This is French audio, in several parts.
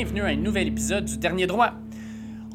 13 mars. Bienvenue à un nouvel épisode du Dernier Droit.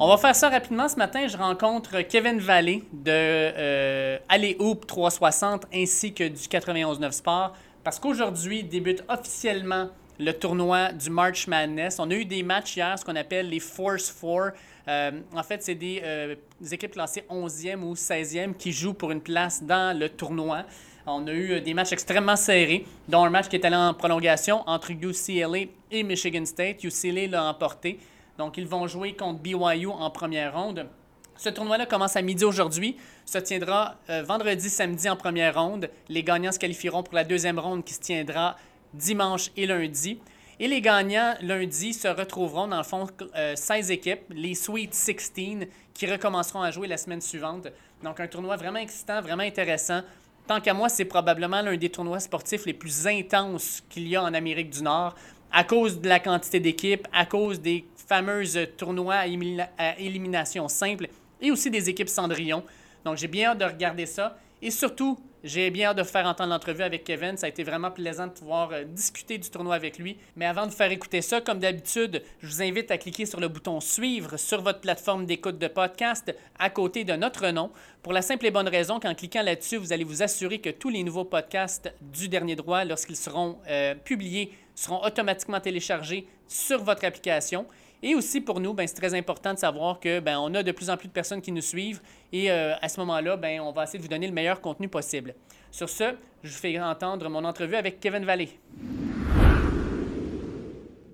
On va faire ça rapidement. Ce matin, je rencontre Kevin Vallée de euh, Hoop 360 ainsi que du 91.9 Sport parce qu'aujourd'hui débute officiellement le tournoi du March Madness. On a eu des matchs hier, ce qu'on appelle les Force 4. Euh, en fait, c'est des, euh, des, équipes classées 11e ou 16e qui jouent pour une place dans le tournoi. On a eu euh, des matchs extrêmement serrés, dont un match qui est allé en prolongation entre UCLA et Michigan State. UCLA l'a emporté. Donc, ils vont jouer contre BYU en première ronde. Ce tournoi-là commence à midi aujourd'hui, se tiendra vendredi, samedi en première ronde. Les gagnants se qualifieront pour la deuxième ronde qui se tiendra dimanche et lundi. Et les gagnants lundi se retrouveront dans le fond 16 équipes, les Sweet 16, qui recommenceront à jouer la semaine suivante. Donc un tournoi vraiment excitant, vraiment intéressant. Tant qu'à moi, c'est probablement l'un des tournois sportifs les plus intenses qu'il y a en Amérique du Nord, à cause de la quantité d'équipes, à cause des fameuses tournois à, élimination simple et aussi des équipes Cendrillon. Donc j'ai bien hâte de regarder ça. Et surtout, j'ai bien hâte de faire entendre l'entrevue avec Kevin. Ça a été vraiment plaisant de pouvoir euh, discuter du tournoi avec lui. Mais avant de faire écouter ça, comme d'habitude, je vous invite à cliquer sur le bouton Suivre sur votre plateforme d'écoute de podcast à côté de notre nom. Pour la simple et bonne raison qu'en cliquant là-dessus, vous allez vous assurer que tous les nouveaux podcasts du Dernier Droit, lorsqu'ils seront euh, publiés, seront automatiquement téléchargés sur votre application. Et aussi pour nous, ben, c'est très important de savoir que ben, on a de plus en plus de personnes qui nous suivent et euh, à ce moment-là, ben, on va essayer de vous donner le meilleur contenu possible. Sur ce, je vous fais entendre mon entrevue avec Kevin Vallée.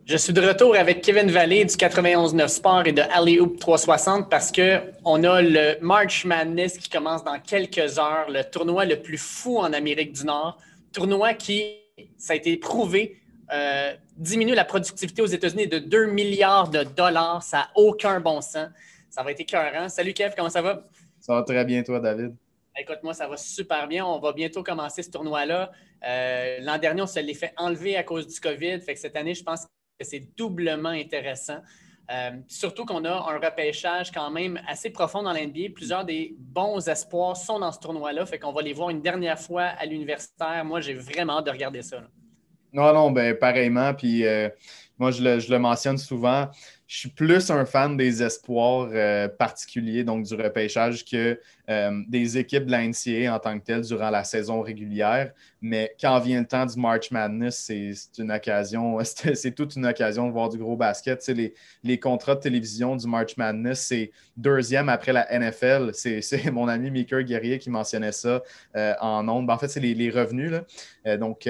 Je suis de retour avec Kevin Vallée du 91.9 Sport et de Alley Hoop 360 parce qu'on a le March Madness qui commence dans quelques heures, le tournoi le plus fou en Amérique du Nord. Tournoi qui, ça a été prouvé, euh, diminue la productivité aux États-Unis de 2 milliards de dollars. Ça n'a aucun bon sens. Ça va être écœurant. Salut Kev, comment ça va? Ça va très bien, toi, David. Écoute, moi, ça va super bien. On va bientôt commencer ce tournoi-là. Euh, l'an dernier, on se l'est fait enlever à cause du COVID. Fait que cette année, je pense que c'est doublement intéressant. Euh, surtout qu'on a un repêchage quand même assez profond dans l'NBA. Plusieurs des bons espoirs sont dans ce tournoi-là. Fait qu'on va les voir une dernière fois à l'universitaire. Moi, j'ai vraiment hâte de regarder ça. Non, non, ben pareillement. Puis euh, moi, je le, mentionne souvent. Je suis plus un fan des espoirs euh, particuliers, donc du repêchage, que euh, des équipes de la NCA en tant que telles durant la saison régulière. Mais quand vient le temps du March Madness, c'est une occasion, c'est toute une occasion de voir du gros basket. les, les contrats de télévision du March Madness, c'est deuxième après la NFL. C'est mon ami Maker Guerrier qui mentionnait ça euh, en ondes. Ben, en fait, c'est les, revenus. Donc,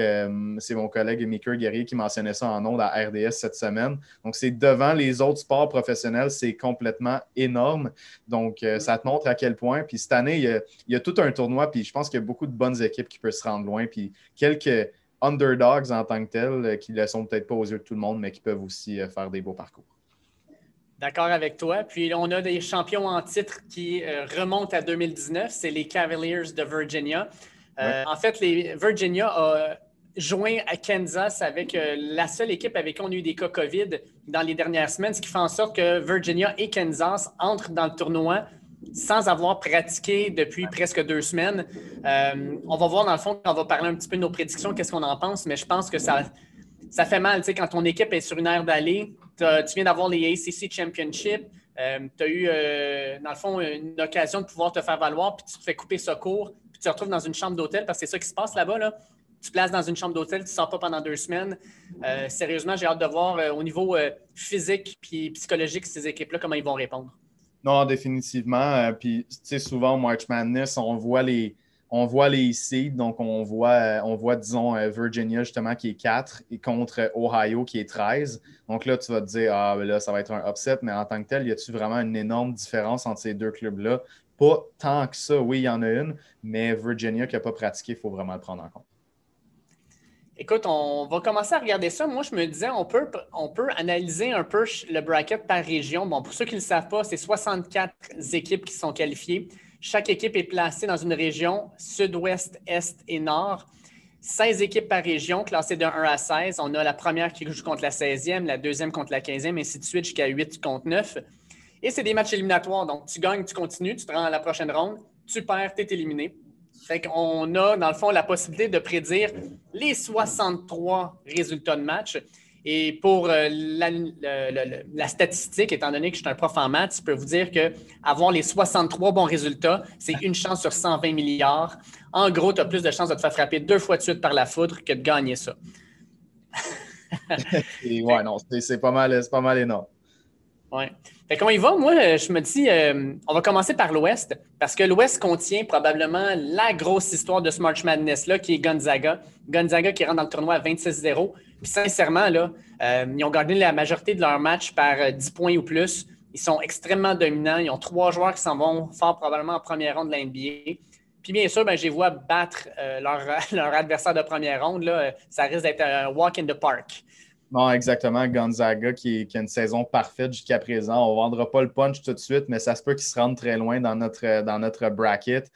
c'est mon collègue Maker Guerrier qui mentionnait ça en ondes à RDS cette semaine. Donc, c'est devant les autres sports professionnels, c'est complètement énorme. Donc, ça te montre à quel point. Puis, année, il y, a, tout un tournoi, puis je pense qu'il y a beaucoup de bonnes équipes qui peuvent se rendre loin, puis quelques underdogs en tant que tels euh, qui ne le sont peut-être pas aux yeux de tout le monde, mais qui peuvent aussi euh, faire des beaux parcours. D'accord avec toi. Puis on a des champions en titre qui euh, remontent à 2019, c'est les Cavaliers de Virginia. En fait, les Virginia a joint à Kansas avec la seule équipe avec qui on a eu des cas COVID dans les dernières semaines, ce qui fait en sorte que Virginia et Kansas entrent dans le tournoi sans avoir pratiqué depuis presque deux semaines. Euh, on va voir dans le fond, quand on va parler un petit peu de nos prédictions, qu'est-ce qu'on en pense, mais je pense que ça, ça fait mal. Quand ton équipe est sur une aire d'aller, tu viens d'avoir les ACC Championship, euh, tu as eu, euh, dans le fond, une occasion de pouvoir te faire valoir, puis tu te fais couper secours, puis tu te retrouves dans une chambre d'hôtel, parce que c'est ça qui se passe là-bas. Là. Tu places dans une chambre d'hôtel, tu ne sors pas pendant deux semaines. sérieusement, j'ai hâte de voir au niveau physique et psychologique ces équipes-là, comment ils vont répondre. Non, définitivement. Euh, puis, tu sais, souvent, March Madness, on voit les, on voit les seeds. Donc, on voit, euh, on voit, disons, euh, Virginia, justement, qui est 4 et contre Ohio, qui est 13. Donc là, tu vas te dire, ah, ben là, ça va être un upset. Mais en tant que tel, y a-tu vraiment une énorme différence entre ces deux clubs-là? Pas tant que ça. Oui, il y en a une, mais Virginia qui n'a pas pratiqué, il faut vraiment le prendre en compte. Écoute, on va commencer à regarder ça. Moi, je me disais, on peut, on peut analyser un peu le bracket par région. Bon, pour ceux qui ne le savent pas, c'est 64 équipes qui sont qualifiées. Chaque équipe est placée dans une région sud-ouest, est et nord. 16 équipes par région, classées de 1 à 16. On a la première qui joue contre la 16e, la deuxième contre la 15e, ainsi de suite jusqu'à 8 contre 9. Et c'est des matchs éliminatoires. Donc, tu gagnes, tu continues, tu te rends à la prochaine ronde. Tu perds, tu es éliminé. Fait qu'on a, dans le fond, la possibilité de prédire les 63 résultats de match. Et pour euh, la, statistique, étant donné que je suis un prof en maths, je peux vous dire qu'avoir les 63 bons résultats, c'est une chance sur 120 milliards. En gros, tu as plus de chances de te faire frapper deux fois de suite par la foudre que de gagner ça. ouais, non, c'est pas mal, pas mal énorme. Fait qu'on y va, moi, je me dis, euh, on va commencer par l'Ouest, parce que l'Ouest contient probablement la grosse histoire de ce March Madness-là, qui est Gonzaga. Gonzaga qui rentre dans le tournoi à 26-0. Puis sincèrement, là, euh, ils ont gagné la majorité de leurs matchs par 10 euh, points ou plus. Ils sont extrêmement dominants. Ils ont trois joueurs qui s'en vont fort probablement en première ronde de la NBA. Puis bien sûr, ben, je les vois battre euh, leur, leur, adversaire de première ronde. Là. Ça risque d'être un walk in the park. Non, exactement. Gonzaga qui, a une saison parfaite jusqu'à présent. On ne vendra pas le punch tout de suite, mais ça se peut qu'ils se rendent très loin dans notre, dans notre bracket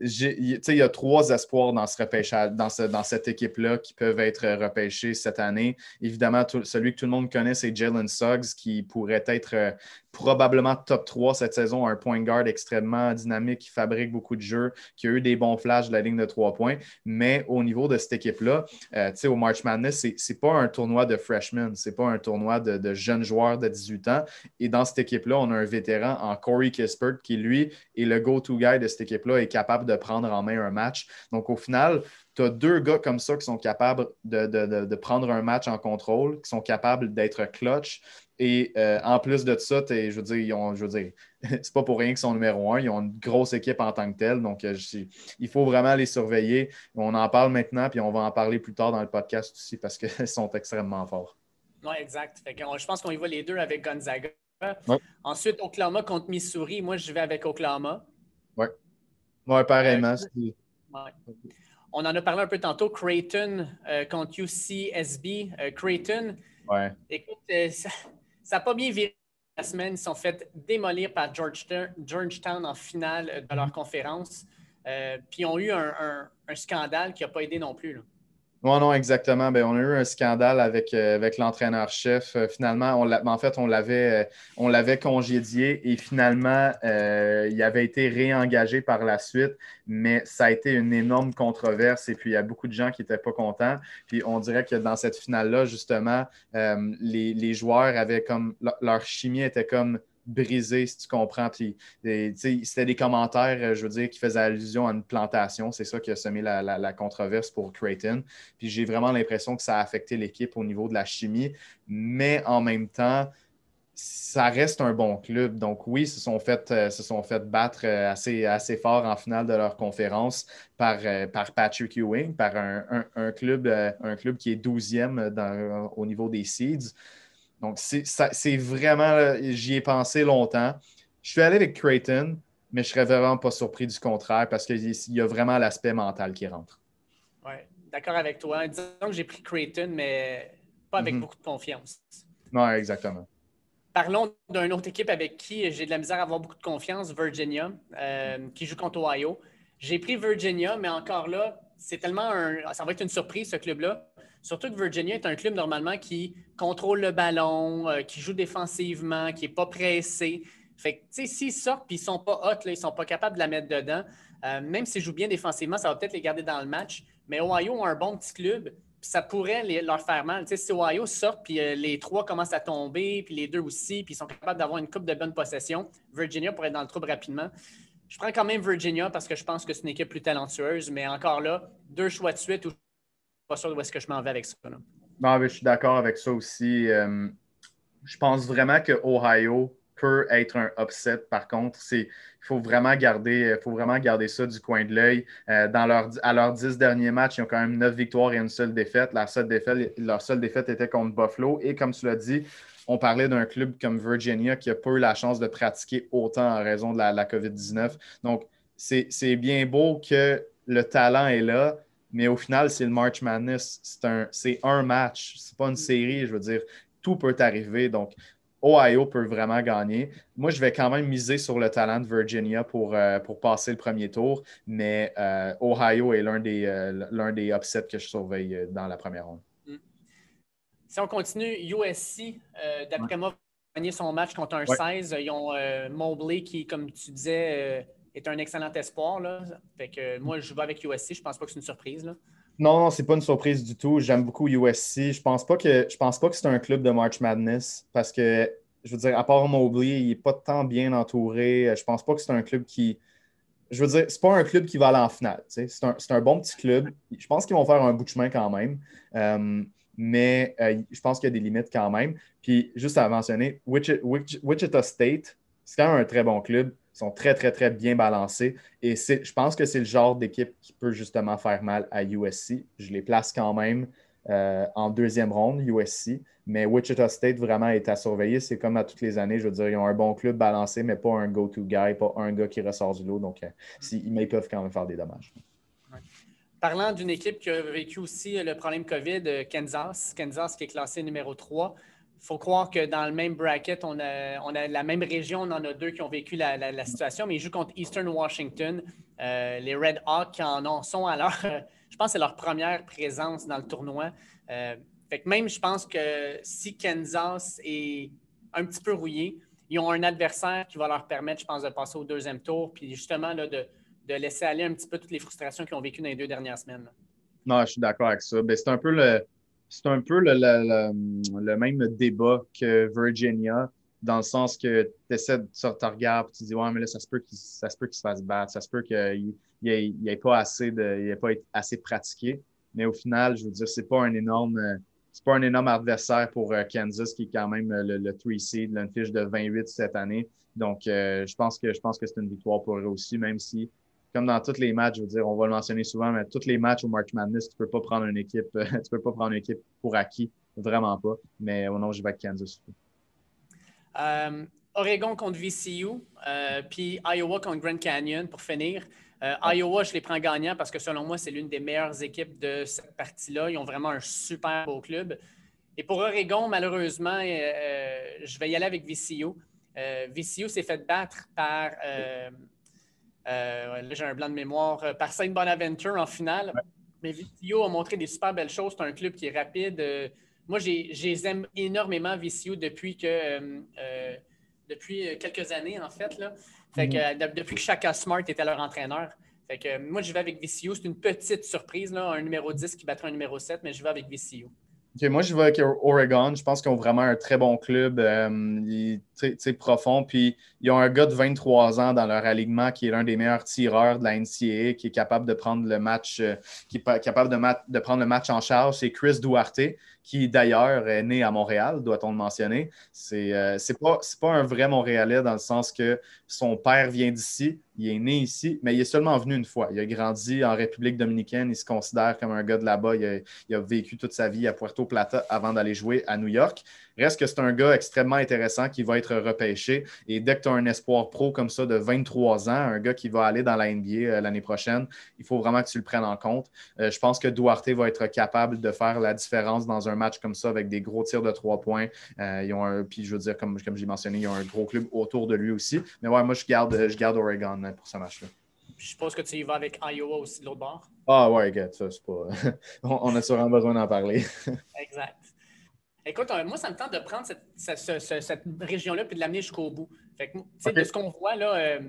il y a trois espoirs dans, ce repêchage, dans, cette équipe-là qui peuvent être repêchés cette année. Évidemment, celui que tout le monde connaît, c'est Jalen Suggs, qui pourrait être euh, probablement top 3 cette saison, un point guard extrêmement dynamique, qui fabrique beaucoup de jeux, qui a eu des bons flashs de la ligne de trois points. Mais au niveau de cette équipe-là, euh, au March Madness, ce n'est pas un tournoi de freshmen, ce n'est pas un tournoi de, de, jeunes joueurs de 18 ans. Et dans cette équipe-là, on a un vétéran en Corey Kispert qui, lui, est le go-to guy de cette équipe-là, est capable de de prendre en main un match. Donc, au final, tu as deux gars comme ça qui sont capables de, prendre un match en contrôle, qui sont capables d'être clutch. Et euh, en plus de ça, je veux dire, ils ont, je veux dire, c'est pas pour rien qu'ils sont numéro un. Ils ont une grosse équipe en tant que telle. Donc, euh, il faut vraiment les surveiller. On en parle maintenant, puis on va en parler plus tard dans le podcast aussi parce qu'ils sont extrêmement forts. Oui, exact. je pense qu'on y voit les deux avec Gonzaga. Ensuite, Oklahoma contre Missouri. Moi, je vais avec Oklahoma. Oui. Oui, pareillement. On en a parlé un peu tantôt. Creighton euh, contre UCSB. Euh, Creighton, ouais. écoute, euh, ça n'a pas bien viré la semaine. Ils sont fait démolir par Georgetown, en finale de leur conférence. puis ils ont eu un, scandale qui n'a pas aidé non plus. Là. Non, non, exactement. Ben, on a eu un scandale avec, euh, avec l'entraîneur-chef. Euh, finalement, en fait, on l'avait, euh, on l'avait congédié et finalement, il avait été réengagé par la suite, mais ça a été une énorme controverse et puis il y a beaucoup de gens qui n'étaient pas contents. Puis on dirait que dans cette finale-là, justement, les, les, joueurs avaient comme leur chimie était comme brisé, si tu comprends. Puis, c'était des commentaires, euh, je veux dire, qui faisaient allusion à une plantation. C'est ça qui a semé la, controverse pour Creighton. Puis, j'ai vraiment l'impression que ça a affecté l'équipe au niveau de la chimie. Mais en même temps, ça reste un bon club. Donc, oui, ils se sont fait, euh, se sont fait battre euh, assez, assez fort en finale de leur conférence par, par Patrick Ewing, par un, club, un club qui est 12e dans, au niveau des seeds. Donc, c'est vraiment, j'y ai pensé longtemps. Je suis allé avec Creighton, mais je serais vraiment pas surpris du contraire parce qu'il y a vraiment l'aspect mental qui rentre. Oui, d'accord avec toi. Disons que j'ai pris Creighton, mais pas avec mhm. beaucoup de confiance. Non, exactement. Parlons d'une autre équipe avec qui j'ai de la misère à avoir beaucoup de confiance, Virginia, euh, qui joue contre Ohio. J'ai pris Virginia, mais encore là, c'est tellement un. Ça va être une surprise, ce club-là. Surtout que Virginia est un club normalement qui contrôle le ballon, euh, qui joue défensivement, qui n'est pas pressé. Fait que, s'ils sortent et ils ne sont pas hot, là, ils ne sont pas capables de la mettre dedans, euh, même s'ils jouent bien défensivement, ça va peut-être les garder dans le match. Mais Ohio a un bon petit club, ça pourrait leur faire mal. Tu sais, si Ohio sort, puis euh, les trois commencent à tomber, puis les deux aussi, puis ils sont capables d'avoir une coupe de bonne possession, Virginia pourrait être dans le trouble rapidement. Je prends quand même Virginia parce que je pense que c'est une équipe plus talentueuse, mais encore là, deux choix de suite pas sûr où est-ce que je m'en vais avec ça. Non, mais je suis d'accord avec ça aussi. Euh, je pense vraiment que Ohio peut être un upset. Par contre, il faut vraiment garder, faut vraiment garder ça du coin de l'œil. Euh, dans leur, à leurs dix derniers matchs, ils ont quand même neuf victoires et une seule défaite. La seule défaite. Leur seule défaite était contre Buffalo. Et comme tu l'as dit, on parlait d'un club comme Virginia qui n'a pas eu la chance de pratiquer autant en raison de la, la COVID-19. Donc, c'est bien beau que le talent est là, mais au final, c'est le March Madness. C'est un, un match, c'est pas une série. Je veux dire, tout peut arriver. Donc, Ohio peut vraiment gagner. Moi, je vais quand même miser sur le talent de Virginia pour, euh, pour passer le premier tour, mais euh, Ohio est l'un des, euh, l'un des upsets que je surveille dans la première ronde. Mm. Si on continue, USC, d'après moi, va gagner son match contre un 16. Ils ont Mobley qui, comme tu disais, est un excellent espoir. Là. Fait que moi, je vais avec USC. Je pense pas que c'est une surprise. Là. Non, non, c'est pas une surprise du tout. J'aime beaucoup USC. Je pense pas que je pense pas que c'est un club de March Madness parce que je veux dire, à part Mobley, il n'est pas tant bien entouré. Je pense pas que c'est un club qui. Je veux dire, c'est pas un club qui va aller en finale. C'est un, un, bon petit club. Je pense qu'ils vont faire un bout de chemin quand même. Euh, mais euh, je pense qu'il y a des limites quand même. Puis, juste à mentionner, Wichita State, c'est quand même un très bon club. Sont très, très, très bien balancés. Et je pense que c'est le genre d'équipe qui peut justement faire mal à USC. Je les place quand même euh, en deuxième ronde, USC. Mais Wichita State vraiment est à surveiller. C'est comme à toutes les années. Je veux dire, ils ont un bon club balancé, mais pas un go-to guy, pas un gars qui ressort du lot. Donc, euh, ils peuvent quand même faire des dommages. Parlant d'une équipe qui a vécu aussi le problème COVID, euh, Kansas. Kansas qui est classé numéro 3. Il faut croire que dans le même bracket, on a, on a la même région, on en a deux qui ont vécu la, situation, mais ils jouent contre Eastern Washington. les Red Hawks qui en ont, sont à leur je pense c'est leur première présence dans le tournoi. Euh, fait que même, je pense que si Kansas est un petit peu rouillé, ils ont un adversaire qui va leur permettre, je pense, de passer au deuxième tour, puis justement là, de, laisser aller un petit peu toutes les frustrations qu'ils ont vécues dans les deux dernières semaines. Non, je suis d'accord avec ça. Ben, c'est un peu le. C'est un peu le, même débat que Virginia dans le sens que tu essaies de sortir ton regard et tu dis Ouais, mais là, ça se peut qu'il se fasse battre, ça se peut qu'il n'ait pas assez de. Il pas assez pratiqué. Mais au final, je veux dire, c'est pas un énorme. C'est pas un énorme adversaire pour euh, Kansas qui est quand même le, le 3 seed, une fiche de 28 cette année. Donc, euh, je pense que je pense que c'est une victoire pour eux aussi, même si, comme dans tous les matchs, je veux dire, on va le mentionner souvent, mais tous les matchs au March Madness, tu peux pas prendre une équipe, tu peux pas prendre une équipe pour acquis, vraiment pas. Mais au nom, je vais Kansas. Euh, Oregon contre VCU, euh, puis Iowa contre Grand Canyon pour finir. Euh, Iowa, je les prends gagnants parce que selon moi, c'est l'une des meilleures équipes de cette partie-là. Ils ont vraiment un super beau club. Et pour Oregon, malheureusement, je vais y aller avec VCU. VCU s'est fait battre par, là j'ai un blanc de mémoire, par Saint Bonaventure en finale. Mais VCU a montré des super belles choses. C'est un club qui est rapide moi, j'aime énormément VCU depuis que euh, euh, depuis quelques années, en fait. Là. Fait que, mhm. depuis que Chaka Smart était leur entraîneur. Fait que, moi, je vais avec VCU. C'est une petite surprise, là, un numéro 10 qui battra un numéro 7, mais je vais avec VCU. Moi, je vais avec Oregon. Je pense qu'ils ont vraiment un très bon club, euh, profond. Puis, ils ont un gars de 23 ans dans leur alignement qui est l'un des meilleurs tireurs de la NCAA, qui est capable de prendre le match, qui est capable de, prendre le match en charge. C'est Chris Duarte qui d'ailleurs est né à Montréal, doit-on le mentionner. C'est euh, pas, pas un vrai Montréalais dans le sens que son père vient d'ici, il est né ici, mais il est seulement venu une fois. Il a grandi en République dominicaine, il se considère comme un gars de là-bas. Il, il a, vécu toute sa vie à Puerto Plata avant d'aller jouer à New York. Reste que c'est un gars extrêmement intéressant qui va être repêché. Et dès que tu as un espoir pro comme ça de 23 ans, un gars qui va aller dans la NBA euh, l'année prochaine, il faut vraiment que tu le prennes en compte. Euh, je pense que Duarte va être capable de faire la différence dans un match comme ça avec des gros tirs de trois points. Euh, ils ont un, puis je veux dire, comme, comme j'ai mentionné, ils ont un gros club autour de lui aussi. Mais ouais, moi, je garde, je garde Oregon pour ce match-là. Je suppose que tu y vas avec Iowa aussi de l'autre bord? Ah ouais, gars, ça, c'est pas. on a sûrement besoin d'en parler. exact. Écoute, euh, moi, ça me tente de prendre cette, région-là et de l'amener jusqu'au bout. Fait De ce qu'on voit, là, euh,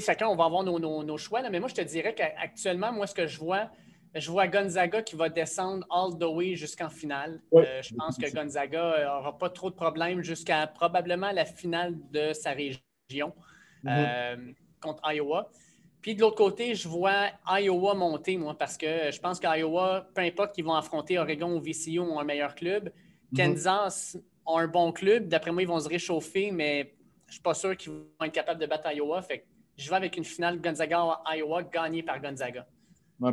chacun, on va avoir nos, choix, mais moi, je te dirais qu'actuellement, moi, ce que je vois, je vois Gonzaga qui va descendre all the way jusqu'en finale. Euh, je pense que Gonzaga n'aura pas trop de problèmes jusqu'à probablement la finale de sa région mm-hmm. contre Iowa. Puis de l'autre côté, je vois Iowa monter, moi, parce que je pense qu'Iowa, peu importe qu'ils vont affronter Oregon ou VCU, ont un meilleur club. Kansas ont un bon club. D'après moi, ils vont se réchauffer, mais je ne suis pas sûr qu'ils vont être capables de battre Iowa. Fait je vais avec une finale Gonzaga-Iowa gagnée par Gonzaga.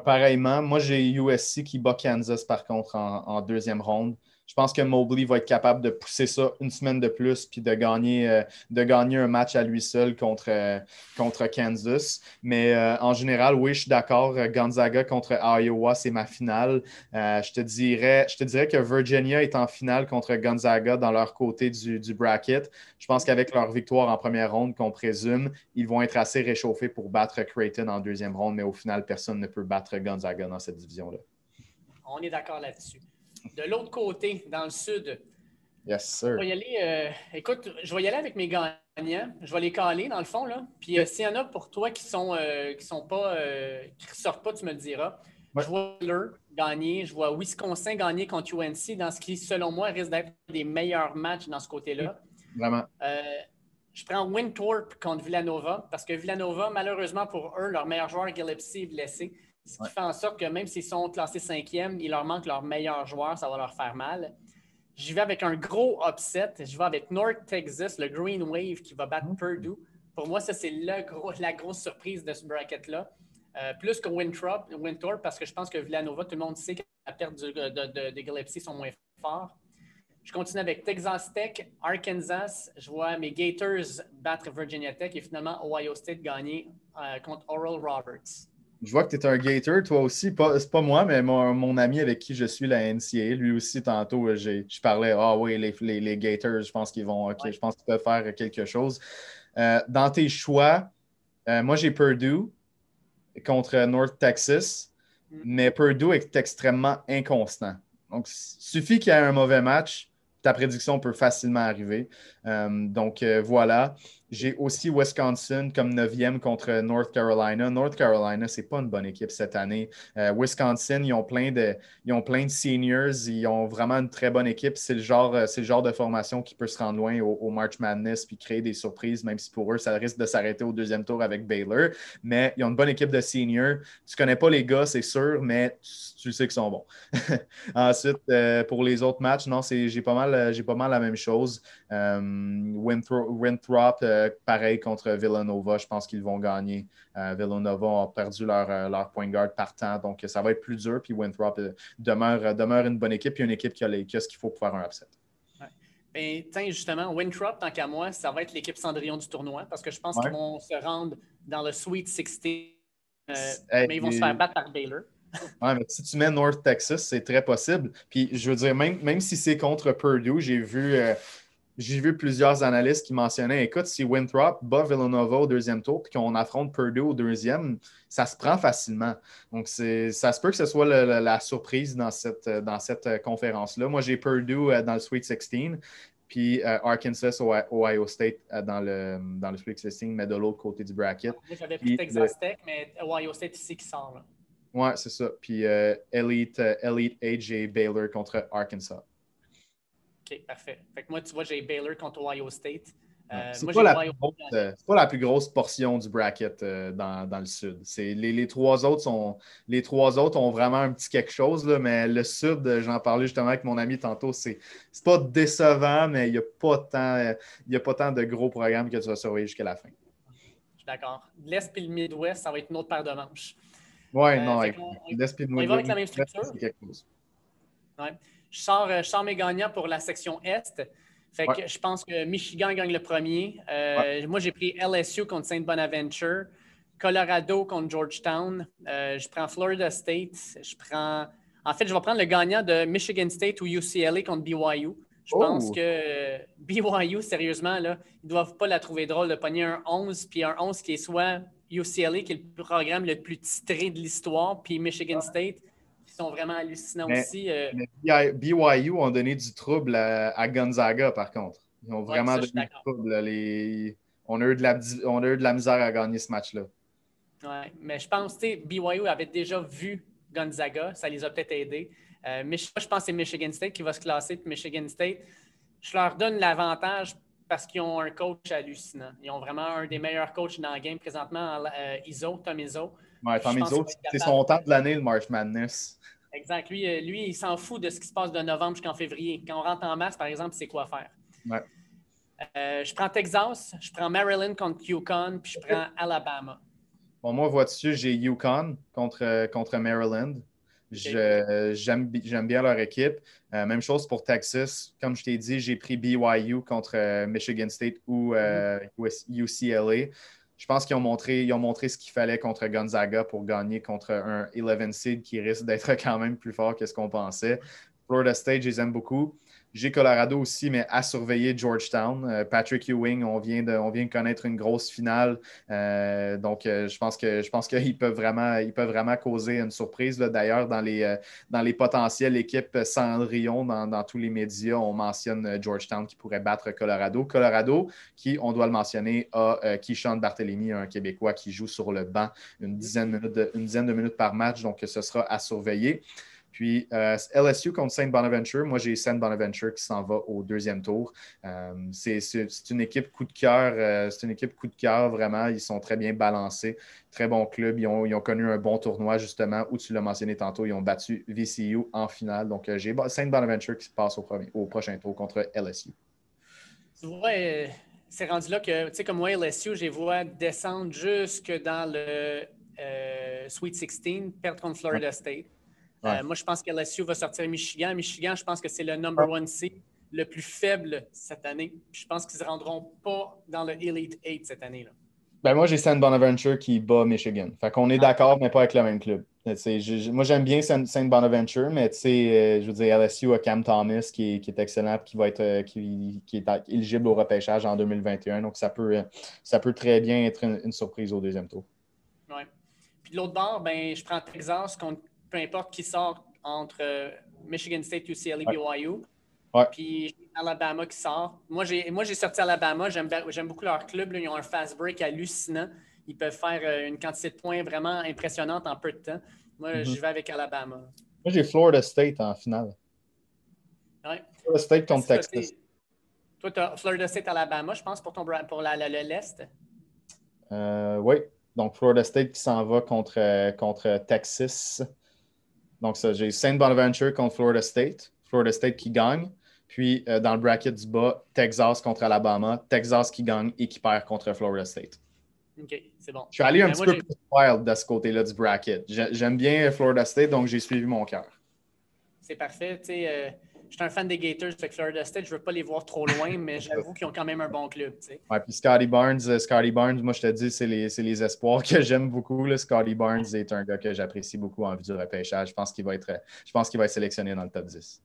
pareillement, moi j'ai USC qui bat Kansas par contre en deuxième ronde je pense que Mobley va être capable de pousser ça une semaine de plus puis de gagner, euh, de gagner un match à lui seul contre, euh, contre Kansas. Mais euh, en général, oui, je suis d'accord. Gonzaga contre Iowa, c'est ma finale. je, te dirais, je te dirais que Virginia est en finale contre Gonzaga dans leur côté du, du bracket. Je pense qu'avec leur victoire en première ronde, qu'on présume, ils vont être assez réchauffés pour battre Creighton en deuxième ronde. Mais au final, personne ne peut battre Gonzaga dans cette division-là. On est d'accord là-dessus. De l'autre côté, dans le sud, Yes, sir. Je vais y aller, euh, écoute, je vais y aller avec mes gagnants. Je vais les caler dans le fond. Là. Puis euh, s'il y en a pour toi qui sont, euh, qui sont pas, qui sortent pas, tu me le diras. Je vois gagner, je vois Wisconsin gagner contre UNC dans ce qui, selon moi, risque d'être des meilleurs matchs dans ce côté-là. Vraiment. Euh, je prends Winthorpe contre Villanova parce que Villanova, malheureusement pour eux, leur meilleur joueur, Gillespie, est blessé. Ce qui fait en sorte que même s'ils sont classés cinquième, il leur manque leur meilleur joueur, ça va leur faire mal. J'y vais avec un gros upset. Je vais avec North Texas, le Green Wave qui va battre. Purdue. Pour moi, ça, c'est gros, la grosse surprise de ce bracket-là. Euh, plus que Winthrop, Winthrop, parce que je pense que Villanova, tout le monde sait que la perte de, de, de sont moins forts. Je continue avec Texas Tech, Arkansas. Je vois mes Gators battre Virginia Tech et finalement Ohio State gagner euh, contre Oral Roberts. Je vois que tu es un Gator, toi aussi. C'est pas moi, mais mon, ami avec qui je suis la NCA. Lui aussi, tantôt, je parlais Ah oui, les, les, Gators, je pense qu'ils vont je pense qu'ils peuvent faire quelque chose. Euh, dans tes choix, euh, moi j'ai Purdue contre North Texas, mm. mais Purdue est extrêmement inconstant. Donc, il suffit qu'il y ait un mauvais match, ta prédiction peut facilement arriver. Euh, donc voilà. J'ai aussi Wisconsin comme neuvième contre North Carolina. North Carolina, c'est pas une bonne équipe cette année. Euh, Wisconsin, ils ont, plein de, ils ont plein de seniors. Ils ont vraiment une très bonne équipe. C'est le genre, euh, de formation qui peut se rendre loin au, March Madness puis créer des surprises, même si pour eux, ça risque de s'arrêter au deuxième tour avec Baylor. Mais ils ont une bonne équipe de seniors. Tu connais pas les gars, c'est sûr, mais tu, sais qu'ils sont bons. Ensuite, euh, pour les autres matchs, non, j'ai pas, mal, pas mal la même chose. Winthrop euh, pareil contre Villanova, je pense qu'ils vont gagner. Euh, Villanova a perdu leur, euh, leur point guard partant, donc ça va être plus dur. Puis Winthrop demeure, demeure une bonne équipe, puis une équipe qui a, les, ce qu'il faut pour faire un upset. Ben, tiens, justement, Winthrop, tant qu'à moi, ça va être l'équipe Cendrillon du tournoi parce que je pense qu'ils vont se rendre dans le Sweet 16, mais ils vont se faire battre par Baylor. Oui, mais si tu mets North Texas, c'est très possible. Puis je veux dire, même, même si c'est contre Purdue, j'ai vu, j'ai vu plusieurs analystes qui mentionnaient écoute, si Winthrop bat Villanova au deuxième tour puis qu'on affronte Purdue au deuxième, ça se prend facilement. Donc, ça se peut que ce soit la surprise dans cette, dans cette euh, conférence-là. Moi, j'ai Purdue euh, dans le Sweet 16, puis euh, Arkansas, Ohio State dans, le, dans le Sweet 16, mais de l'autre côté du bracket. J'avais pris Texas Tech, mais Ohio State ici qui sort. Oui, c'est ça. Puis Elite, Elite AJ Baylor contre Arkansas parfait. Fait que moi, tu vois, j'ai Baylor contre Ohio State. Euh, c'est pas, pas, la plus grosse portion du bracket euh, dans, dans, le sud? Les, les, trois autres sont, les trois autres ont vraiment un petit quelque chose, là, mais le sud, j'en parlais justement avec mon ami tantôt, c'est pas décevant, mais il n'y a, pas tant, a pas tant de gros programmes que tu vas surveiller jusqu'à la fin. Je suis d'accord. L'Est et le Midwest, ça va être une autre paire de manches. Oui, euh, non, l'Est et le Midwest. Même structure. Ouais je sors, euh, je sors mes gagnants pour la section Est. Fait que je pense que Michigan gagne le premier. Euh, moi, j'ai pris LSU contre Saint Bonaventure, Colorado contre Georgetown. Euh, je prends Florida State. Je prends. En fait, je vais prendre le gagnant de Michigan State ou UCLA contre BYU. Je pense oh! que BYU, sérieusement, là, ils ne doivent pas la trouver drôle de pogner un 11, puis un 11 qui est soit UCLA, qui est le programme le plus titré de l'histoire, puis Michigan State, sont vraiment hallucinants aussi. Euh. BYU ont donné du trouble à, Gonzaga, par contre. Ils ont vraiment donné du trouble. On, a eu de la, on a eu de la misère à gagner ce match-là. Oui, mais je pense que BYU avait déjà vu Gonzaga. Ça les a peut-être aidés. Euh, mais je pense que c'est Michigan State qui va se classer. Puis Michigan State, je leur donne l'avantage parce qu'ils ont un coach hallucinant. Ils ont vraiment un des meilleurs coachs dans le game présentement, euh, Iso, Tom Iso. Ouais, Tom Iso, c'est son temps de l'année, le March Madness. Exact. Lui, euh, lui il s'en fout de ce qui se passe de novembre jusqu'en février. Quand on rentre en mars, par exemple, c'est quoi faire? Ouais. Euh, je prends Texas, je prends Maryland contre Yukon, puis je prends Alabama. Bon, moi, vois-tu, j'ai Yukon contre, contre Maryland. J'aime bien leur équipe. Euh, même chose pour Texas. Comme je t'ai dit, j'ai pris BYU contre Michigan State ou UCLA je pense qu'ils ont montré, ont montré ce qu'il fallait contre Gonzaga pour gagner contre un 11 seed qui risque d'être quand même plus fort que ce qu'on pensait. Florida State, je les aime beaucoup. J'ai Colorado aussi, mais à surveiller Georgetown. Euh, Patrick Ewing, on vient, de, on vient de connaître une grosse finale. Euh, donc, euh, je pense que je qu'ils peuvent vraiment, vraiment causer une surprise. D'ailleurs, dans les, dans les potentielles équipes Cendrillon, dans, dans, tous les médias, on mentionne Georgetown qui pourrait battre Colorado. Colorado, qui, on doit le mentionner, a Keyshawn Barthélemy, un Québécois qui joue sur le banc une dizaine de minutes par match. Donc, ce sera à surveiller. Puis euh, LSU contre Saint Bonaventure, moi j'ai Saint Bonaventure qui s'en va au deuxième tour. Euh, c'est une équipe coup de cœur, euh, c'est une équipe coup de cœur vraiment. Ils sont très bien balancés, très bon club. Ils ont, connu un bon tournoi justement où tu l'as mentionné tantôt, ils ont battu VCU en finale. Donc j'ai Saint Bonaventure qui se passe au, premier, au prochain tour contre LSU. Tu vois, c'est rendu là que, tu sais, comme moi, LSU, je les vois descendre jusque dans le Sweet 16, perdre contre Florida State. Euh, moi, je pense que LSU va sortir Michigan. Michigan, je pense que c'est le number one seed le plus faible cette année. je pense qu'ils ne se rendront pas dans le Elite 8 cette année. Là. Ben moi, j'ai Saint Bonaventure qui bat Michigan. Fait qu'on est ah. d'accord, mais pas avec le même club. moi, j'aime bien Saint Bonaventure, mais euh, je veux dire, LSU a Cam Thomas qui est, excellent et qui va être euh, qui, est éligible au repêchage en 2021. Donc, ça peut, ça peut très bien être une, surprise au deuxième tour. Oui. Puis de l'autre bord, ben, je prends Texas contre peu importe qui sort entre euh, Michigan State, UCLA, BYU. Puis Alabama qui sort. Moi, j'ai sorti Alabama. J'aime beaucoup leur club. Ils ont un fast break hallucinant. Ils peuvent faire euh, une quantité de points vraiment impressionnante en peu de temps. Moi, mm-hmm. je vais avec Alabama. Moi, j'ai Florida State en finale. Ouais. Florida State contre Texas. Toi, tu as Florida State, Alabama, je pense, pour, ton, pour l'Est. Euh, oui. Donc, Florida State qui s'en va contre, contre Texas. Donc, ça, j'ai Saint Bonaventure contre Florida State. Florida State qui gagne. Puis, euh, dans le bracket du bas, Texas contre Alabama. Texas qui gagne et qui perd contre Florida State. OK, c'est bon. Je suis allé un ben, petit peu plus wild de ce côté-là du bracket. J'aime bien Florida State, donc j'ai suivi mon cœur. C'est parfait. Tu sais, euh, je suis un fan des Gators, fait Florida State, je ne veux pas les voir trop loin, mais j'avoue qu'ils ont quand même un bon club. Tu Ouais, puis Scotty Barnes, euh, Scotty Barnes, moi je te dis, c'est les, les, espoirs que j'aime beaucoup. Là. Scotty Barnes est un gars que j'apprécie beaucoup en vue du repêchage. Je pense qu'il va être, je pense qu'il va être sélectionné dans le top 10.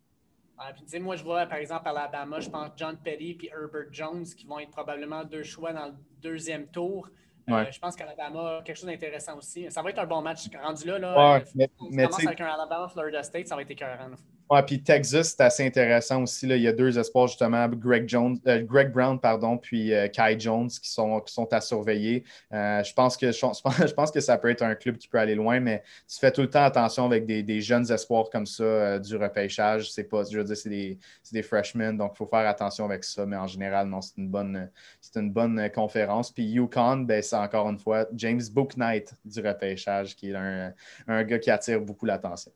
puis, moi, je vois par exemple à Alabama, je pense John Petty et Herbert Jones qui vont être probablement deux choix dans le deuxième tour. Euh, je pense qu'Alabama a quelque chose d'intéressant aussi. Ça va être un bon match. Rendu là, là ouais, mais, on commence avec un Alabama-Florida State, ça va être écœurant. Ouais, puis Texas, c'est assez intéressant aussi. Il y a deux espoirs, justement, Greg, Jones, euh, Greg Brown pardon, puis euh, Kai Jones qui sont, à surveiller. Euh, je, pense que, ça peut être un club qui peut aller loin, mais tu fais tout le temps attention avec des, jeunes espoirs comme ça du repêchage. C'est pas, je veux dire, c'est des, freshmen, donc il faut faire attention avec ça. Mais en général, non, c'est une bonne, c'est une bonne conférence. Puis Yukon, ben, c'est encore une fois James Booknight du repêchage, qui est un gars qui attire beaucoup l'attention.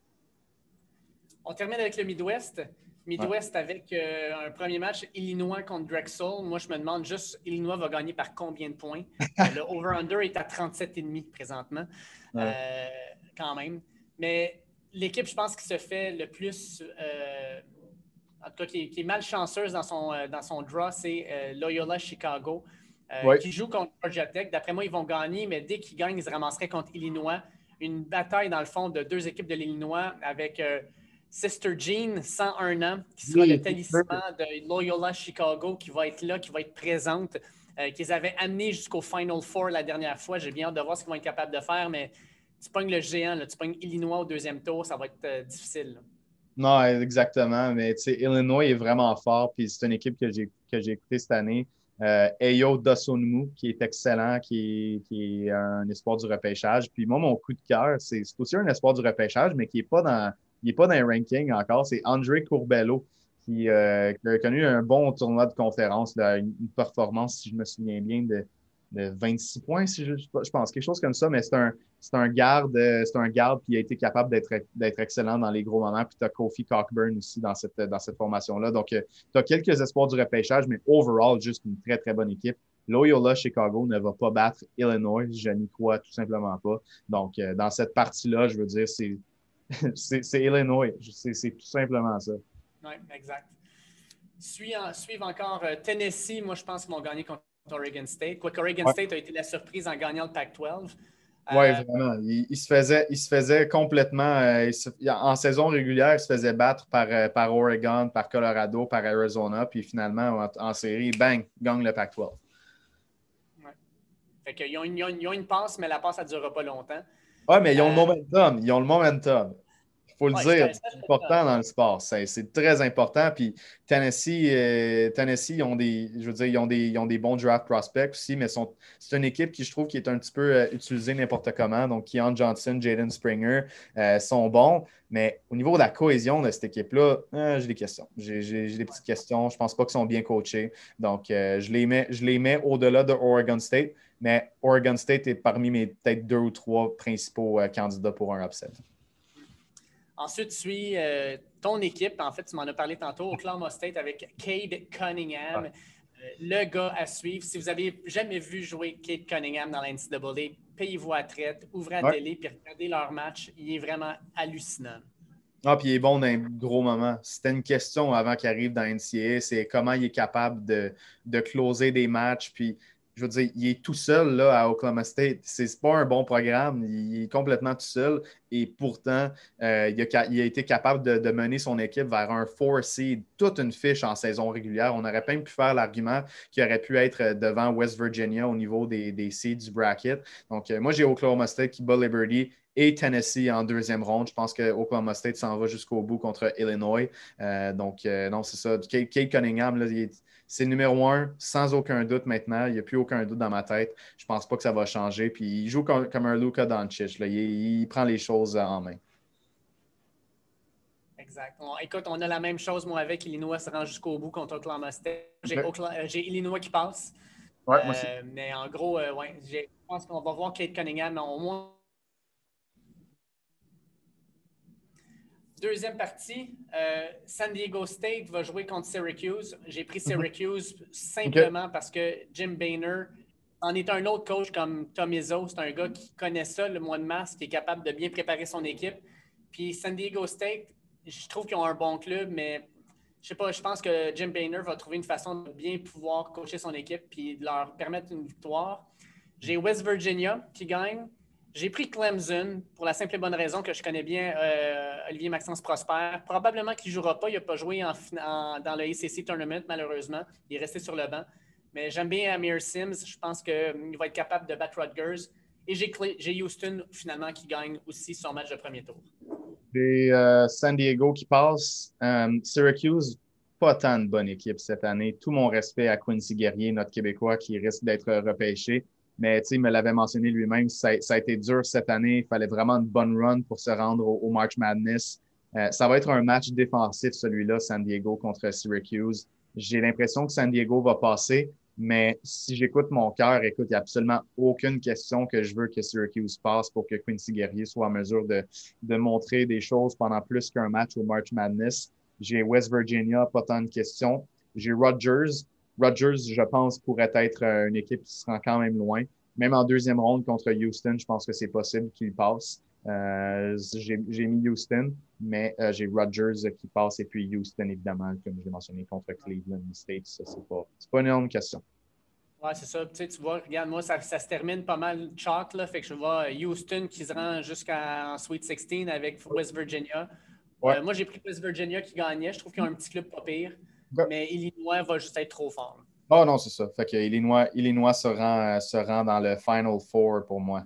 On termine avec le Midwest. Midwest avec euh, un premier match Illinois contre Drexel. Moi, je me demande juste, Illinois va gagner par combien de points? le over-under est à 37,5 présentement, euh, quand même. Mais l'équipe, je pense, qui se fait le plus, euh, en tout cas, qui, est malchanceuse dans son, dans son draw, c'est Loyola Chicago, qui joue contre Georgia Tech. D'après moi, ils vont gagner, mais dès qu'ils gagnent, ils se ramasseraient contre Illinois. Une bataille, dans le fond, de deux équipes de l'Illinois avec Sister Jean, 101 ans, qui sera le talisman de Loyola Chicago, qui va être là, qui va être présente, euh, qu'ils avaient amené jusqu'au Final Four la dernière fois. J'ai bien hâte de voir ce qu'ils vont être capables de faire, mais tu pognes le géant, là, tu pognes Illinois au deuxième tour, ça va être euh, difficile. Non, exactement, mais Illinois est vraiment fort, puis c'est une équipe que j'ai, écoutée cette année. Euh, Eyo Dosonmu, qui est excellent, qui qui est, un espoir du repêchage. Puis moi, mon coup de cœur, c'est, c'est aussi un espoir du repêchage, mais qui n'est pas dans il n'est pas dans les rankings encore. C'est André Courbello qui, euh, qui, a connu un bon tournoi de conférence, une, performance, si je me souviens bien, de, de 26 points, si je, pense, quelque chose comme ça, mais c'est un, garde, euh, c'est un garde qui a été capable d'être, d'être excellent dans les gros moments. Puis tu as Kofi Cockburn aussi dans cette, dans cette formation-là. Donc, euh, tu as quelques espoirs du repêchage, mais overall, juste une très, très bonne équipe. Loyola Chicago ne va pas battre Illinois, je n'y crois tout simplement pas. Donc, dans cette partie-là, je veux dire, c'est, c'est Illinois. C'est tout simplement ça. Oui, exact. suivent encore euh, Tennessee. Moi, je pense qu'ils vont gagner contre Oregon State. Quoique Oregon State a été la surprise en gagnant le Pac-12. Oui, euh, vraiment. Il, se faisait, il se faisait complètement. Euh, en saison régulière, il se faisait battre par, par Oregon, par Colorado, par Arizona. Puis finalement, en, série, bang, gagne le Pac-12. Ouais. Fait qu'ils ont, ont, une passe, mais la passe, ça ne durera pas longtemps. Oui, mais ils ont le momentum. Ils ont le momentum faut le dire, c'est important dans le sport. C'est très important. Puis Tennessee, euh, Tennessee, ils ont des, je veux dire, ils ont des, ont des bons draft prospects aussi, mais c'est une équipe qui, je trouve, qui est un petit peu euh, utilisée n'importe comment. Donc, Keon Johnson, Jaden Springer euh, sont bons. Mais au niveau de la cohésion de cette équipe-là, j'ai des questions. J'ai des petites questions. Je ne pense pas qu'ils sont bien coachés. Donc, je les mets, je les mets au-delà de Oregon State. Mais Oregon State est parmi mes peut-être deux ou trois principaux candidats pour un upset. Ensuite, suit euh, ton équipe. En fait, tu m'en as parlé tantôt, Oklahoma State avec Cade Cunningham. Euh, le gars à suivre. Si vous n'avez jamais vu jouer Cade Cunningham dans la NCAA, payez-vous à traite, ouvrez la télé puis regardez leur match. Il est vraiment hallucinant. Ah, puis il est bon dans un gros moment. C'était une question avant qu'il arrive dans NCAA, c'est comment il est capable de, de closer des matchs. Puis je veux dire, il est tout seul là, à Oklahoma State. C'est pas un bon programme. Il est complètement tout seul. Et pourtant, euh, il, a, été capable de, mener son équipe vers un 4 seed, toute une fiche en saison régulière. On aurait même pu faire l'argument qu'il aurait pu être devant West Virginia au niveau des, seeds du bracket. Donc, euh, moi, j'ai Oklahoma State qui bat Liberty et Tennessee en deuxième ronde. Je pense que Oklahoma State s'en va jusqu'au bout contre Illinois. Euh, donc, non, c'est ça. Kate Cunningham, là, il est c'est le numéro un, sans aucun doute maintenant. Il n'y a plus aucun doute dans ma tête. Je ne pense pas que ça va changer. Puis il joue comme, un Luka Doncic. Il, prend les choses en main. Exact. écoute, on a la même chose, moi, avec Illinois se rend jusqu'au bout contre Oklahoma State. J'ai, euh, Illinois qui passe. Ouais, moi aussi. Euh, mais en gros, euh, ouais, je pense qu'on va voir Kate Cunningham, mais au moins Deuxième partie, euh, San Diego State va jouer contre Syracuse. J'ai pris mhm. Syracuse simplement parce que Jim Boehner en est un autre coach comme Tom Izzo. C'est un gars qui connaît ça le mois de mars, qui est capable de bien préparer son équipe. Puis San Diego State, je trouve qu'ils ont un bon club, mais je sais pas, je pense que Jim Boehner va trouver une façon de bien pouvoir coacher son équipe puis de leur permettre une victoire. J'ai West Virginia qui gagne. J'ai pris Clemson pour la simple et bonne raison que je connais bien euh, Olivier Maxence Prosper. Probablement qu'il ne jouera pas. Il n'a pas joué dans le ACC Tournament, malheureusement. Il est resté sur le banc. Mais j'aime bien Amir Sims. Je pense qu'il va être capable de battre Rutgers. Et j'ai Houston, finalement, qui gagne aussi son match de premier tour. J'ai euh, San Diego qui passe. Euh, Syracuse, pas tant de bonne équipe cette année. Tout mon respect à Quincy Guerrier, notre Québécois, qui risque d'être repêché. Mais il me l'avait mentionné lui-même, ça, a été dur cette année. Il fallait vraiment une bonne run pour se rendre au, March Madness. Euh, ça va être un match défensif, celui-là, San Diego contre Syracuse. J'ai l'impression que San Diego va passer, mais si j'écoute mon cœur, écoute, il n'y a absolument aucune question que je veux que Syracuse passe pour que Quincy Guerrier soit en mesure de, de montrer des choses pendant plus qu'un match au March Madness. J'ai West Virginia, pas tant de questions. J'ai Rutgers. Rogers, je pense, pourrait être euh, une équipe qui sera quand même loin. Même en deuxième ronde contre Houston, je pense que c'est possible qu'il passe. Euh, j'ai mis Houston, mais euh, j'ai Rogers qui passe et puis Houston, évidemment, comme je l'ai mentionné, contre Cleveland State. Ça, c'est pas, pas une énorme question. Oui, c'est ça. Tu, sais, tu vois, regarde, moi, ça, ça, se termine pas mal chalk, là. Fait que je vois Houston qui se rend jusqu'en Sweet 16 avec West Virginia. moi, j'ai pris West Virginia qui gagnait. Je trouve qu'ils ont un petit club pas pire. Mais Illinois va juste être trop fort. Oh non, c'est ça. Fait que Illinois, Illinois se, rend, se rend dans le Final Four pour moi.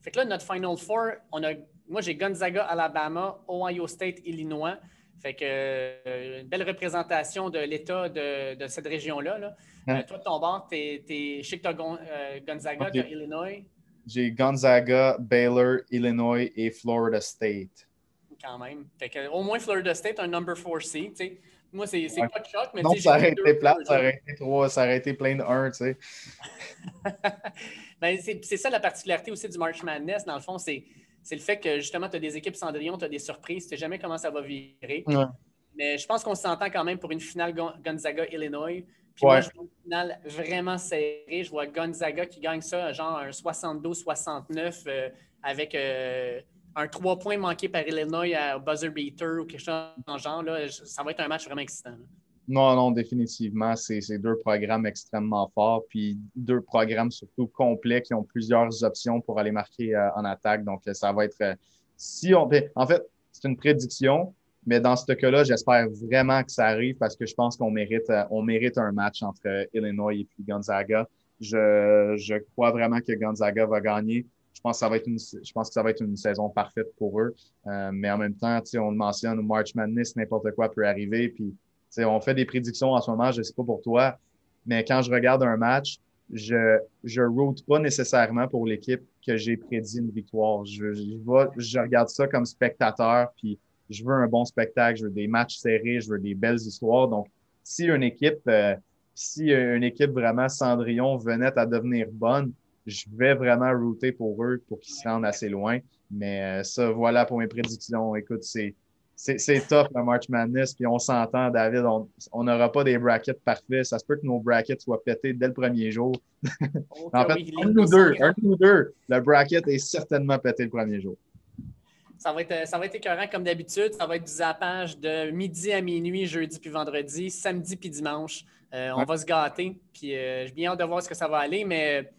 Fait que là, notre Final Four, on a, moi j'ai Gonzaga, Alabama, Ohio State, Illinois. Fait que euh, une belle représentation de l'État de, de, cette région-là. Là. Hein? Euh, toi, de ton bord, es, je sais que tu as euh, Gonzaga, Illinois. J'ai Gonzaga, Baylor, Illinois et Florida State. Quand même. Fait que, au moins, Florida State, un number 4 seed. Moi, c'est pas de choc, mais non, ça aurait été plat, ça aurait été trois, ça aurait été plein de 1, tu sais. ben, c'est ça la particularité aussi du March Madness, dans le fond, c'est le fait que justement, tu as des équipes Cendrillon, tu as des surprises, tu sais jamais comment ça va virer. Mais je pense qu'on s'entend quand même pour une finale Gonzaga-Illinois. Puis moi, je vois une finale vraiment serrée. Je vois Gonzaga qui gagne ça, genre un 72-69 euh, avec. Euh, un trois points manqué par Illinois à buzzer beater ou quelque chose dans ce genre, ça va être un match vraiment excitant. Non, non, définitivement. C'est deux programmes extrêmement forts, puis deux programmes surtout complets qui ont plusieurs options pour aller marquer euh, en attaque. Donc, ça va être. Euh, si on. Ben, en fait, c'est une prédiction, mais dans ce cas-là, j'espère vraiment que ça arrive parce que je pense qu'on mérite, euh, mérite un match entre Illinois et Gonzaga. Je crois vraiment que Gonzaga va gagner. Je pense que ça va être une, saison parfaite pour eux. mais en même temps, on le mentionne, March Madness, n'importe quoi peut arriver. Puis on fait des prédictions en ce moment, je ne sais pas pour toi, mais quand je regarde un match, je ne route pas nécessairement pour l'équipe que j'ai prédit une victoire. Je, je, regarde ça comme spectateur, puis je veux un bon spectacle, je veux des matchs serrés, je veux des belles histoires. Donc, si une équipe, euh, si une équipe vraiment Cendrillon venait à devenir bonne, je vais vraiment router pour eux pour qu'ils se rendent assez loin. Mais euh, ça, voilà pour mes prédictions. Écoute, c'est c'est tough le March Madness, puis on s'entend, David, on n'aura pas des brackets parfaits. Ça se peut que nos brackets soient pétés dès le premier jour. en fait, un ou deux, un ou deux, le bracket est certainement pété le premier jour. Ça va, être, ça va être écœurant comme d'habitude. Ça va être du zappage de midi à minuit, jeudi puis vendredi, samedi puis dimanche. Euh, on va se gâter. Puis euh, j'ai bien hâte de voir ce que ça va aller, mais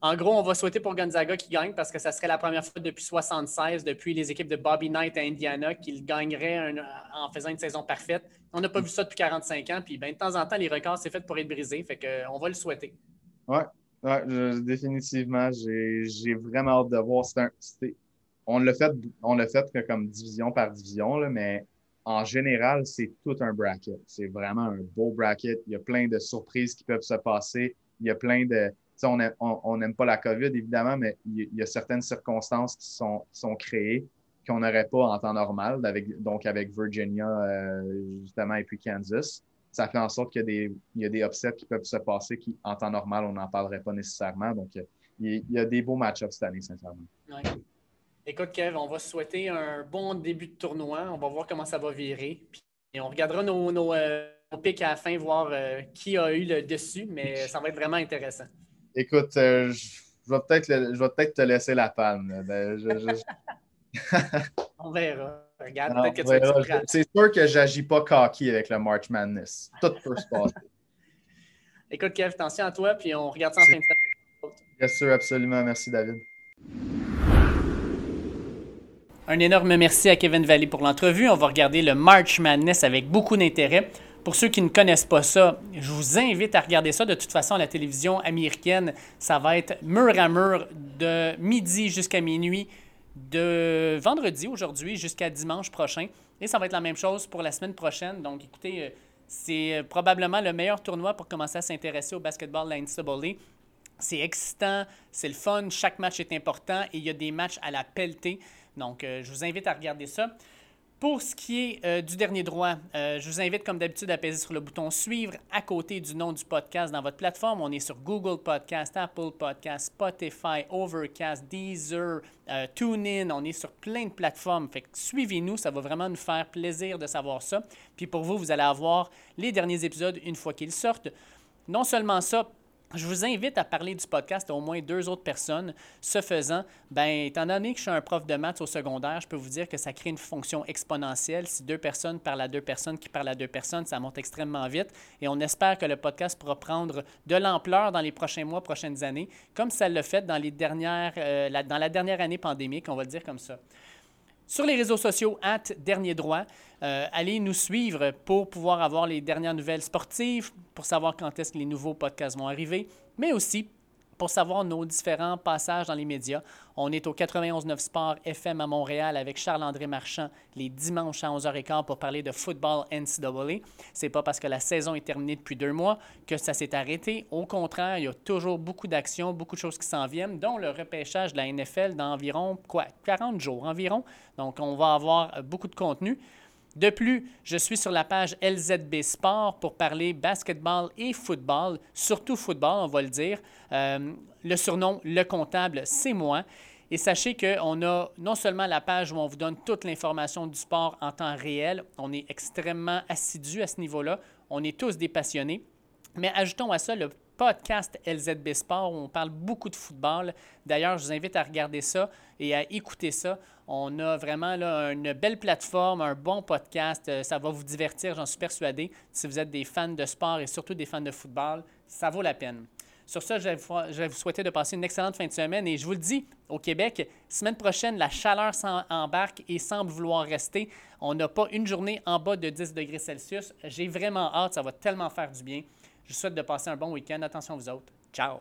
en gros, on va souhaiter pour Gonzaga qu'il gagne parce que ça serait la première fois depuis 76, depuis les équipes de Bobby Knight à Indiana, qu'il gagnerait en faisant une saison parfaite. On n'a pas vu ça depuis 45 ans. Puis ben, de temps en temps, les records, c'est fait pour être brisé. Fait que, on va le souhaiter. Oui, ouais, définitivement. J'ai vraiment hâte de voir. on l'a fait, on fait comme division par division, mais en général, c'est tout un bracket. C'est vraiment un beau bracket. Il y a plein de surprises qui peuvent se passer. Il y a plein de on n'aime pas la COVID, évidemment, mais il, y a certaines circonstances qui sont, sont créées qu'on n'aurait pas en temps normal, avec, donc avec Virginia, euh, justement, et puis Kansas. Ça fait en sorte qu'il y, a des, upsets qui peuvent se passer qui, en temps normal, on n'en parlerait pas nécessairement. Donc, il, y a des beaux match-ups cette année, sincèrement. Écoute, Kev, on va souhaiter un bon début de tournoi. On va voir comment ça va virer. et on regardera nos, nos, euh, pics à la fin, voir euh, qui a eu le dessus, mais ça va être vraiment intéressant. Écoute, euh, je, vais peut-être te laisser la panne. Ben, on verra. Regarde, peut-être que C'est sûr que j'agis pas cocky avec le March Madness. Tout peut se passer. Écoute, Kev, attention à toi, puis on regarde ça en fin de semaine. Bien sûr, absolument. Merci, David. Un énorme merci à Kevin Valley pour l'entrevue. On va regarder le March Madness avec beaucoup d'intérêt. Pour ceux qui ne connaissent pas ça, je vous invite à regarder ça. De toute façon, la télévision américaine, ça va être mur à mur de midi jusqu'à minuit, de vendredi aujourd'hui jusqu'à dimanche prochain. Et ça va être la même chose pour la semaine prochaine. Donc, écoutez, euh, c'est probablement le meilleur tournoi pour commencer à s'intéresser au basketball de la C'est excitant, c'est le fun, chaque match est important et il y a des matchs à la pelletée. Donc, euh, je vous invite à regarder ça. Pour ce qui est euh, du dernier droit, euh, je vous invite comme d'habitude à peser sur le bouton suivre à côté du nom du podcast dans votre plateforme. On est sur Google Podcast, Apple Podcast, Spotify, Overcast, Deezer, euh, TuneIn. On est sur plein de plateformes. Fait suivez-nous, ça va vraiment nous faire plaisir de savoir ça. Puis pour vous, vous allez avoir les derniers épisodes une fois qu'ils sortent. Non seulement ça, je vous invite à parler du podcast à au moins deux autres personnes. Ce faisant, ben, étant donné que je suis un prof de maths au secondaire, je peux vous dire que ça crée une fonction exponentielle. Si deux personnes parlent à deux personnes qui parlent à deux personnes, ça monte extrêmement vite. Et on espère que le podcast pourra prendre de l'ampleur dans les prochains mois, prochaines années, comme ça l'a fait dans, les dernières, euh, la, dans la dernière année pandémique, on va le dire comme ça. Sur les réseaux sociaux, at Dernier Droit, euh, allez nous suivre pour pouvoir avoir les dernières nouvelles sportives, pour savoir quand est-ce que les nouveaux podcasts vont arriver, mais aussi pour savoir nos différents passages dans les médias. On est au 91.9 Sport FM à Montréal avec Charles-André Marchand les dimanches à 11h15 pour parler de football NCAA. C'est pas parce que la saison est terminée depuis deux mois que ça s'est arrêté. Au contraire, il y a toujours beaucoup d'actions, beaucoup de choses qui s'en viennent, dont le repêchage de la NFL dans environ quoi, 40 jours environ. Donc, on va avoir beaucoup de contenu. De plus, je suis sur la page LZB Sport pour parler basketball et football, surtout football, on va le dire. Euh, le surnom Le Comptable, c'est moi. Et sachez qu'on a non seulement la page où on vous donne toute l'information du sport en temps réel, on est extrêmement assidu à ce niveau-là, on est tous des passionnés, mais ajoutons à ça le podcast LZB Sport où on parle beaucoup de football. D'ailleurs, je vous invite à regarder ça et à écouter ça. On a vraiment là, une belle plateforme, un bon podcast. Euh, ça va vous divertir, j'en suis persuadé. Si vous êtes des fans de sport et surtout des fans de football, ça vaut la peine. Sur ça, je vais vous souhaiter de passer une excellente fin de semaine. Et je vous le dis, au Québec, semaine prochaine, la chaleur s'embarque et semble vouloir rester. On n'a pas une journée en bas de 10 degrés Celsius. J'ai vraiment hâte, ça va tellement faire du bien. Je vous souhaite de passer un bon week-end. Attention vous autres. Ciao!